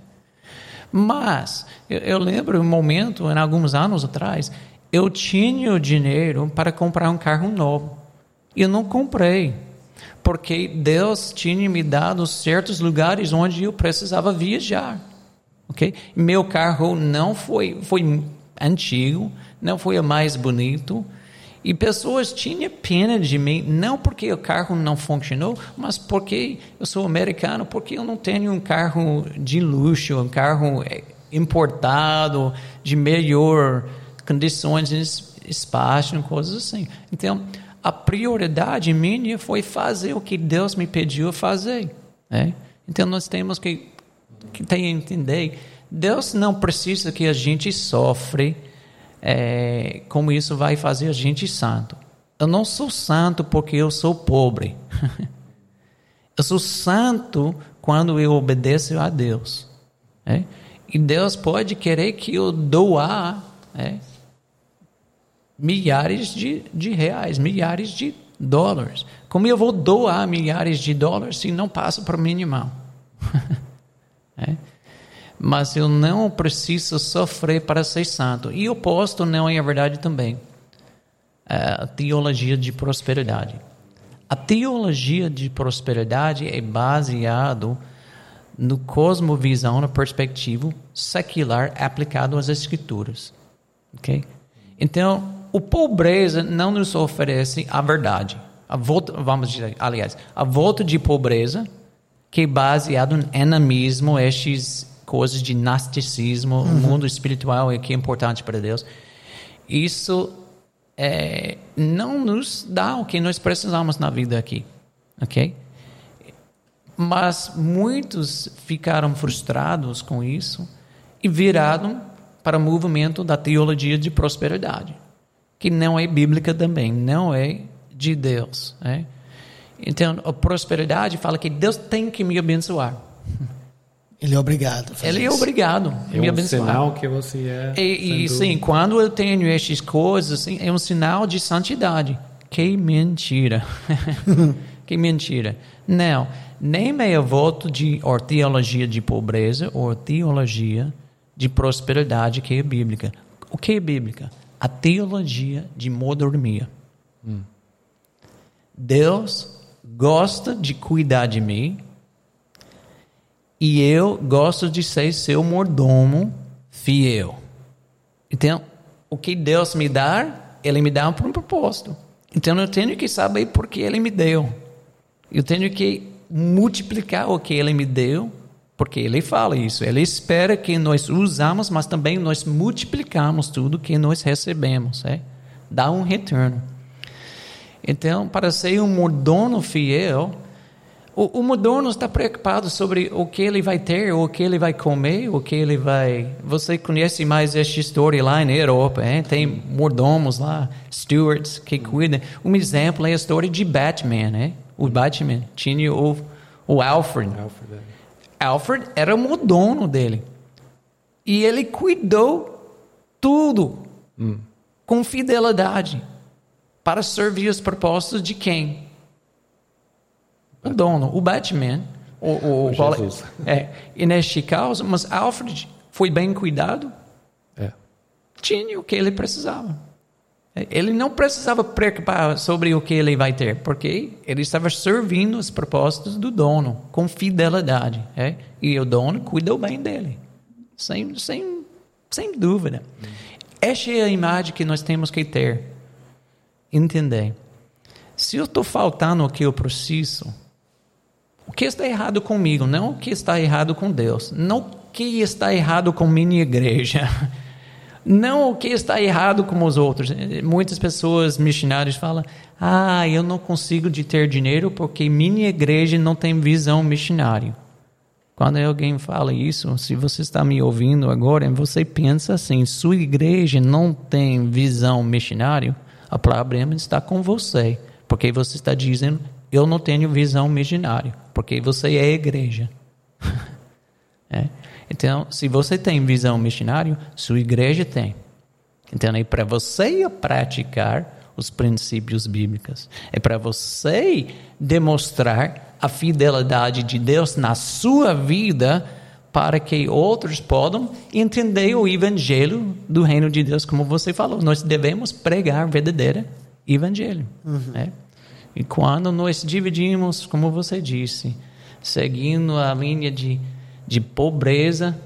Mas eu, eu lembro um momento, em alguns anos atrás, eu tinha o dinheiro para comprar um carro novo. E eu não comprei, porque Deus tinha me dado certos lugares onde eu precisava viajar. Okay? Meu carro não foi, foi antigo, não foi o mais bonito. E pessoas tinham pena de mim, não porque o carro não funcionou, mas porque eu sou americano, porque eu não tenho um carro de luxo, um carro eh, importado, de melhor condições espaço, coisas assim. Então, a prioridade minha foi fazer o que Deus me pediu fazer. Né? Então, nós temos que, que entender Deus não precisa que a gente sofre, é, como isso vai fazer a gente santo. Eu não sou santo porque eu sou pobre. eu sou santo quando eu obedeço a Deus. É? E Deus pode querer que eu doar é? milhares de, de reais, milhares de dólares. Como eu vou doar milhares de dólares se não passa para o mínimo? é? Mas eu não preciso sofrer para ser santo. E o oposto não é a verdade também. É a teologia de prosperidade. A teologia de prosperidade é baseado no cosmovisão, na perspectiva secular aplicado às escrituras. Ok? Então, o pobreza não nos oferece a verdade. A volta, vamos dizer, aliás, a volta de pobreza que baseado em enanismo, estas coisas de gnosticismo, uhum. o mundo espiritual é que é importante para Deus. Isso é, não nos dá o que nós precisamos na vida aqui, ok? Mas muitos ficaram frustrados com isso e viraram para o movimento da teologia de prosperidade, que não é bíblica também, não é de Deus. É? Então, a prosperidade fala que Deus tem que me abençoar. Ele é obrigado. Ele é isso. obrigado é me um abençoar. sinal que você é. E, e sim, quando eu tenho estas coisas, assim, é um sinal de santidade. Que mentira. que mentira. Não, nem meia voto de or teologia de pobreza ou teologia de prosperidade que é bíblica. O que é bíblica? A teologia de modernia. Hum. Deus gosta de cuidar de mim e eu gosto de ser seu mordomo fiel. Então, o que Deus me dá, Ele me dá por um propósito. Então, eu tenho que saber por que Ele me deu. Eu tenho que multiplicar o que Ele me deu, porque Ele fala isso. Ele espera que nós usamos, mas também nós multiplicamos tudo que nós recebemos. É? Dá um retorno. Então, para ser um mordomo fiel, o, o mordomo está preocupado sobre o que ele vai ter, o que ele vai comer, o que ele vai. Você conhece mais esta história lá na Europa? Hein? Tem mordomos lá, stewards que cuidam. Um exemplo é a história de Batman, né? O Batman tinha o, o Alfred. Alfred, é. Alfred era o mordomo dele. E ele cuidou tudo hum. com fidelidade para servir os propósitos de quem? O dono, o Batman. O, o, o Jesus. É, e neste caso, mas Alfred foi bem cuidado. É. Tinha o que ele precisava. Ele não precisava preocupar sobre o que ele vai ter, porque ele estava servindo os propósitos do dono com fidelidade. É? E o dono cuidou bem dele, sem, sem, sem dúvida. Hum. Esta é a imagem que nós temos que ter entender. Se eu estou faltando o que eu preciso, o que está errado comigo? Não o que está errado com Deus. Não o que está errado com minha igreja. Não o que está errado com os outros. Muitas pessoas, missionários, falam: Ah, eu não consigo de ter dinheiro porque minha igreja não tem visão missionária. Quando alguém fala isso, se você está me ouvindo agora, você pensa assim: sua igreja não tem visão missionária? O problema está com você, porque você está dizendo, eu não tenho visão missionária, porque você é igreja. é. Então, se você tem visão missionária, sua igreja tem. Então, é para você praticar os princípios bíblicos. É para você demonstrar a fidelidade de Deus na sua vida para que outros possam entender o evangelho do reino de Deus, como você falou. Nós devemos pregar verdadeiro evangelho. Uhum. Né? E quando nós dividimos, como você disse, seguindo a linha de, de pobreza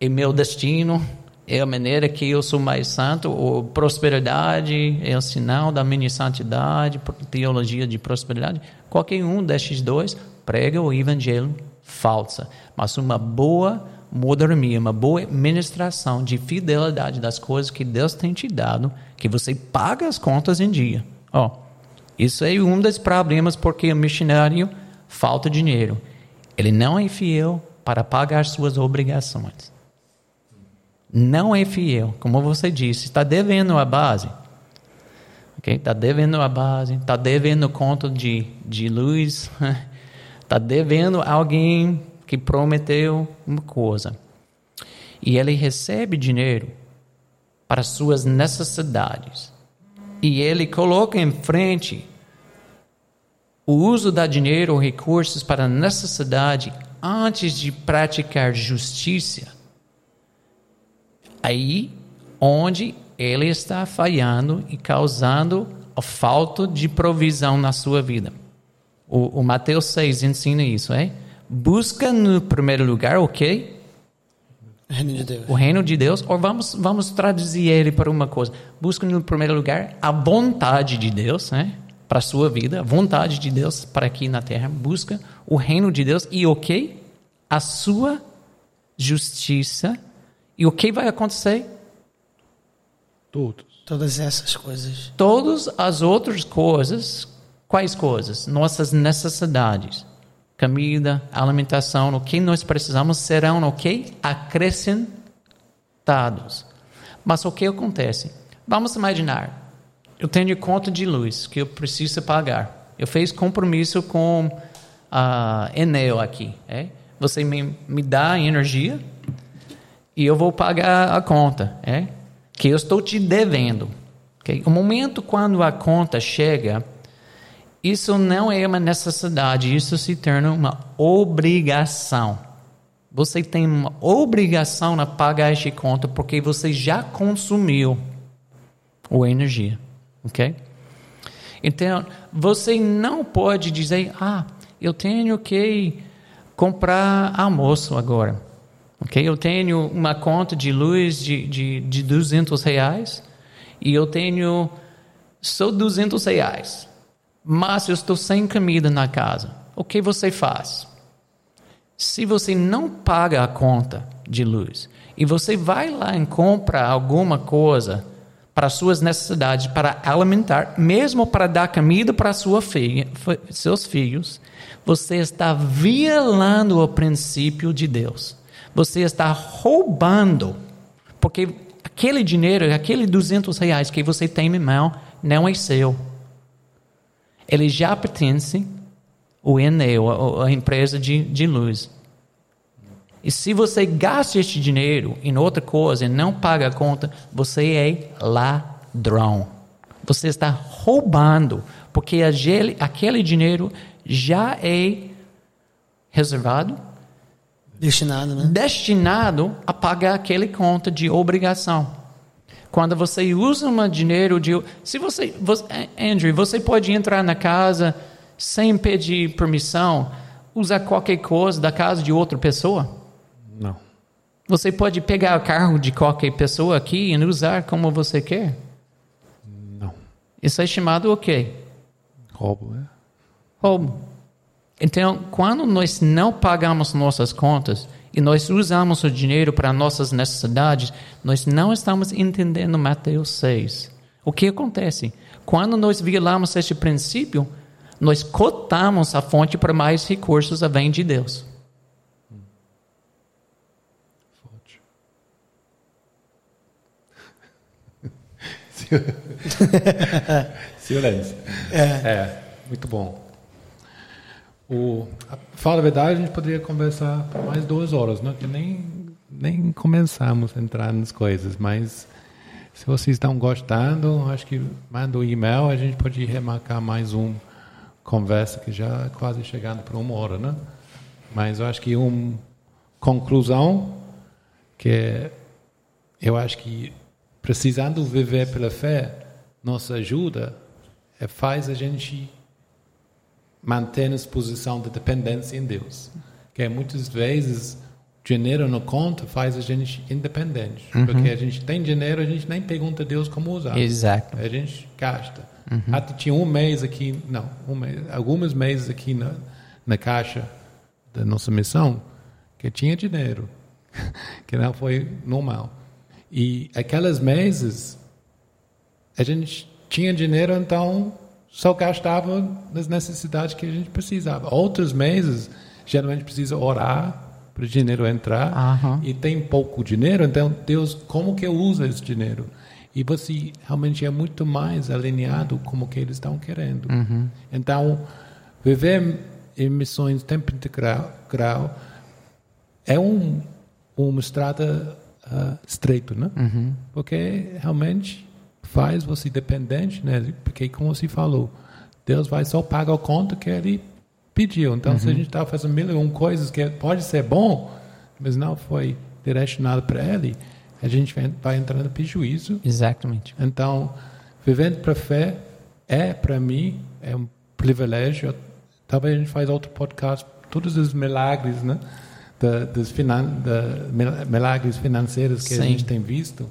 e meu destino, é a maneira que eu sou mais santo, ou prosperidade é o sinal da minha santidade, teologia de prosperidade. Qualquer um destes dois prega o evangelho falsa, mas uma boa modernia, uma boa ministração de fidelidade das coisas que Deus tem te dado, que você paga as contas em dia. Ó, oh, isso é um dos problemas porque o missionário falta dinheiro. Ele não é fiel para pagar suas obrigações. Não é fiel, como você disse, está devendo a base. Está devendo a base, está devendo conta de, de luz, Está devendo alguém que prometeu uma coisa. e ele recebe dinheiro para suas necessidades e ele coloca em frente o uso da dinheiro ou recursos para necessidade antes de praticar justiça, aí onde ele está falhando e causando a falta de provisão na sua vida. O, o Mateus 6 ensina isso, é? Busca no primeiro lugar o quê? O reino de Deus. O reino de Deus, ou vamos, vamos traduzir ele para uma coisa. Busca no primeiro lugar a vontade de Deus, né? Para a sua vida, a vontade de Deus para aqui na terra. Busca o reino de Deus e o que? A sua justiça. E o que vai acontecer? Todos. Todas essas coisas. Todas as outras coisas, quais coisas? Nossas necessidades comida, alimentação, o que nós precisamos serão o acrescentados. Mas o que acontece? Vamos imaginar, eu tenho conta de luz que eu preciso pagar. Eu fiz compromisso com a Enel aqui. É? Você me, me dá energia e eu vou pagar a conta, é? Que eu estou te devendo. Okay? O momento quando a conta chega, isso não é uma necessidade, isso se torna uma obrigação. Você tem uma obrigação a pagar essa conta porque você já consumiu a energia, ok? Então, você não pode dizer, ah, eu tenho que comprar almoço agora, ok? Eu tenho uma conta de luz de, de, de 200 reais e eu tenho só 200 reais mas eu estou sem comida na casa. O que você faz? Se você não paga a conta de luz e você vai lá e compra alguma coisa para suas necessidades, para alimentar, mesmo para dar comida para sua filha, seus filhos, você está violando o princípio de Deus. Você está roubando, porque aquele dinheiro, aquele 200 reais que você tem em mão, não é seu ele já pertence ao Enel, a empresa de, de luz. E se você gasta este dinheiro em outra coisa e não paga a conta, você é ladrão. Você está roubando, porque aquele, aquele dinheiro já é reservado, destinado, né? destinado a pagar aquela conta de obrigação. Quando você usa um dinheiro de. Se você, você. Andrew, você pode entrar na casa sem pedir permissão, usar qualquer coisa da casa de outra pessoa? Não. Você pode pegar o carro de qualquer pessoa aqui e usar como você quer? Não. Isso é chamado o quê? Roubo, é? Roubo. Então, quando nós não pagamos nossas contas, e nós usamos o dinheiro para nossas necessidades, nós não estamos entendendo Mateus 6. O que acontece? Quando nós violamos este princípio, nós cotamos a fonte para mais recursos a vem de Deus. Silêncio. É. é, muito bom. O, fala a verdade, a gente poderia conversar por mais duas horas, né? que nem, nem começamos a entrar nas coisas, mas se vocês estão gostando, acho que manda um e-mail, a gente pode remarcar mais uma conversa que já é quase chegando para uma hora, né? Mas eu acho que uma conclusão que eu acho que precisando viver pela fé, nossa ajuda é faz a gente mantém a posição de dependência em Deus. Que é, muitas vezes dinheiro no conta faz a gente independente. Uhum. Porque a gente tem dinheiro, a gente nem pergunta a Deus como usar. Exato. A gente gasta. Uhum. Até tinha um mês aqui, não, um mês, alguns meses aqui na, na caixa da nossa missão que tinha dinheiro, que não foi normal. E aqueles meses a gente tinha dinheiro, então só gastava nas necessidades que a gente precisava. Outros meses, geralmente precisa orar para o dinheiro entrar uhum. e tem pouco dinheiro, então Deus, como que uso esse dinheiro? E você realmente é muito mais alinhado com o que eles estão querendo. Uhum. Então, viver em missões tempo integral é um, uma estrada uh, estreito, né? Uhum. Porque realmente faz você dependente, né? Porque como você falou, Deus vai só pagar a conta que ele pediu. Então, uhum. se a gente está fazendo mil e um coisas que pode ser bom, mas não foi direcionado para ele, a gente vai entrar no prejuízo. Exatamente. Então, vivendo para fé é para mim é um privilégio. Talvez a gente faz outro podcast, todos os milagres, né? Da, dos finan, da, milagres financeiros que Sim. a gente tem visto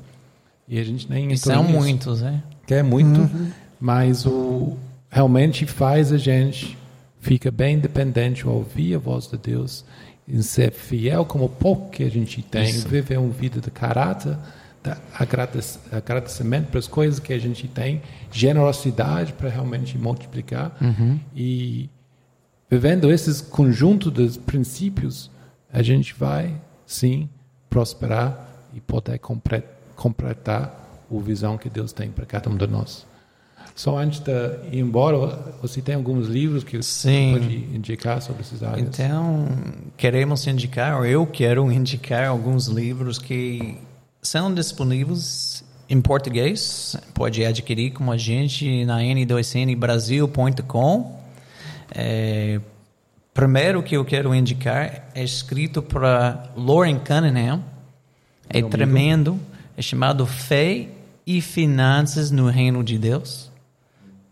e a gente nem e são nisso, muitos, né? Que é muito, uhum. mas o realmente faz a gente fica bem dependente ao ouvir a voz de Deus em ser fiel como pouco que a gente tem, Isso. viver uma vida de caráter, de agradecimento para as coisas que a gente tem, generosidade para realmente multiplicar uhum. e vivendo esses conjuntos de princípios, a gente vai sim prosperar e poder completar a visão que Deus tem para cada um de nós. Só antes de ir embora, você tem alguns livros que Sim. você pode indicar sobre essas áreas? Então, queremos indicar, ou eu quero indicar alguns livros que são disponíveis em português. Pode adquirir com a gente na n2nbrasil.com. É, primeiro que eu quero indicar é escrito para Lauren Cunningham. É tremendo. É chamado Fé e Finanças no Reino de Deus.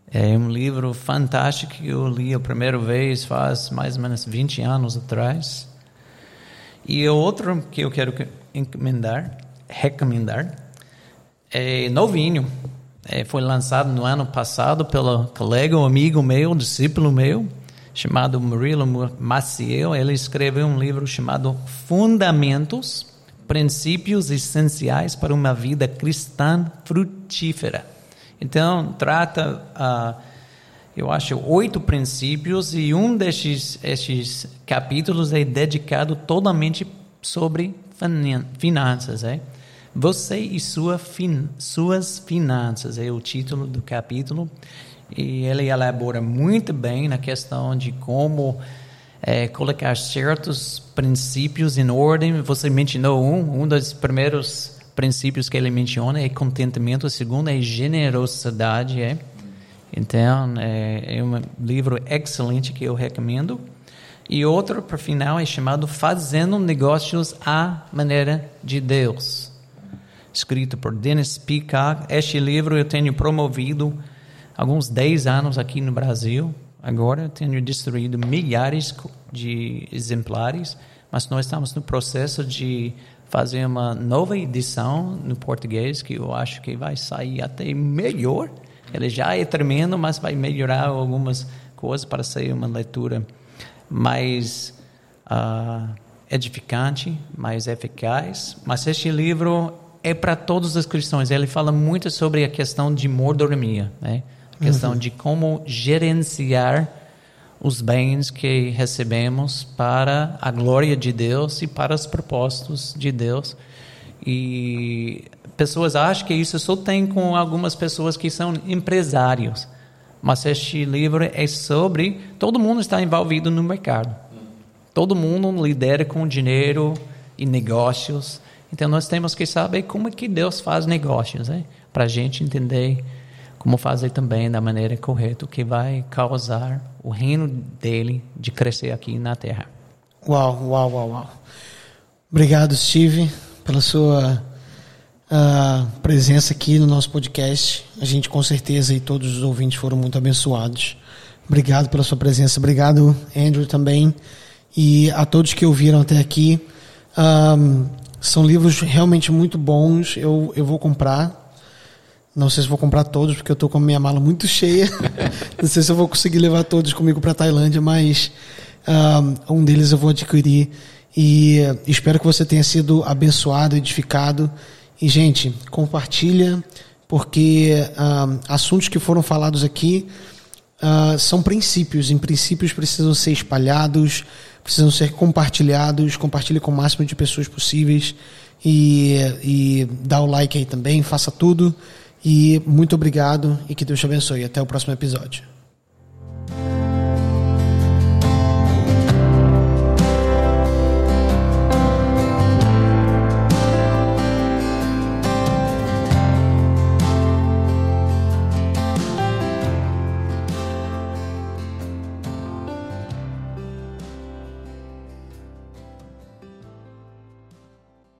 É um livro fantástico que eu li a primeira vez faz mais ou menos 20 anos atrás. E outro que eu quero encomendar, recomendar é novinho. É, foi lançado no ano passado pelo colega, um amigo meu, discípulo meu, chamado Murilo Maciel. Ele escreveu um livro chamado Fundamentos, Princípios Essenciais para uma Vida Cristã Frutífera. Então, trata, uh, eu acho, oito princípios e um desses esses capítulos é dedicado totalmente sobre finanças. É? Você e sua fin, suas finanças é o título do capítulo. E ele elabora muito bem na questão de como é, colocar certos princípios em ordem. Você mencionou um, um dos primeiros princípios que ele menciona é contentamento, o segundo é generosidade. É? Então, é, é um livro excelente que eu recomendo. E outro, por final, é chamado Fazendo Negócios à Maneira de Deus, escrito por Dennis Peacock. Este livro eu tenho promovido alguns 10 anos aqui no Brasil. Agora tenho distribuído milhares de exemplares, mas nós estamos no processo de fazer uma nova edição no português que eu acho que vai sair até melhor. Ele já é tremendo, mas vai melhorar algumas coisas para ser uma leitura mais uh, edificante, mais eficaz. Mas este livro é para todos os cristãos. Ele fala muito sobre a questão de mordomia, né? A questão uhum. de como gerenciar os bens que recebemos para a glória de Deus e para os propósitos de Deus. E pessoas acham que isso só tem com algumas pessoas que são empresários. Mas este livro é sobre todo mundo está envolvido no mercado. Todo mundo lidera com dinheiro e negócios. Então nós temos que saber como é que Deus faz negócios, né? para a gente entender como fazer também da maneira correta, que vai causar o reino dele de crescer aqui na terra. Uau, uau, uau, uau. Obrigado, Steve, pela sua uh, presença aqui no nosso podcast. A gente, com certeza, e todos os ouvintes foram muito abençoados. Obrigado pela sua presença. Obrigado, Andrew, também. E a todos que ouviram até aqui. Um, são livros realmente muito bons. Eu, eu vou comprar não sei se vou comprar todos, porque eu estou com a minha mala muito cheia. Não sei se eu vou conseguir levar todos comigo para Tailândia, mas um, deles eu vou adquirir. E espero que você tenha sido abençoado, edificado. E, gente, compartilha, porque um, assuntos que foram falados aqui uh, são princípios. Em princípios precisam ser espalhados, precisam ser compartilhados. Compartilhe com o máximo de pessoas possíveis. E, e dá o like aí também, faça tudo. E muito obrigado e que Deus te abençoe. Até o próximo episódio.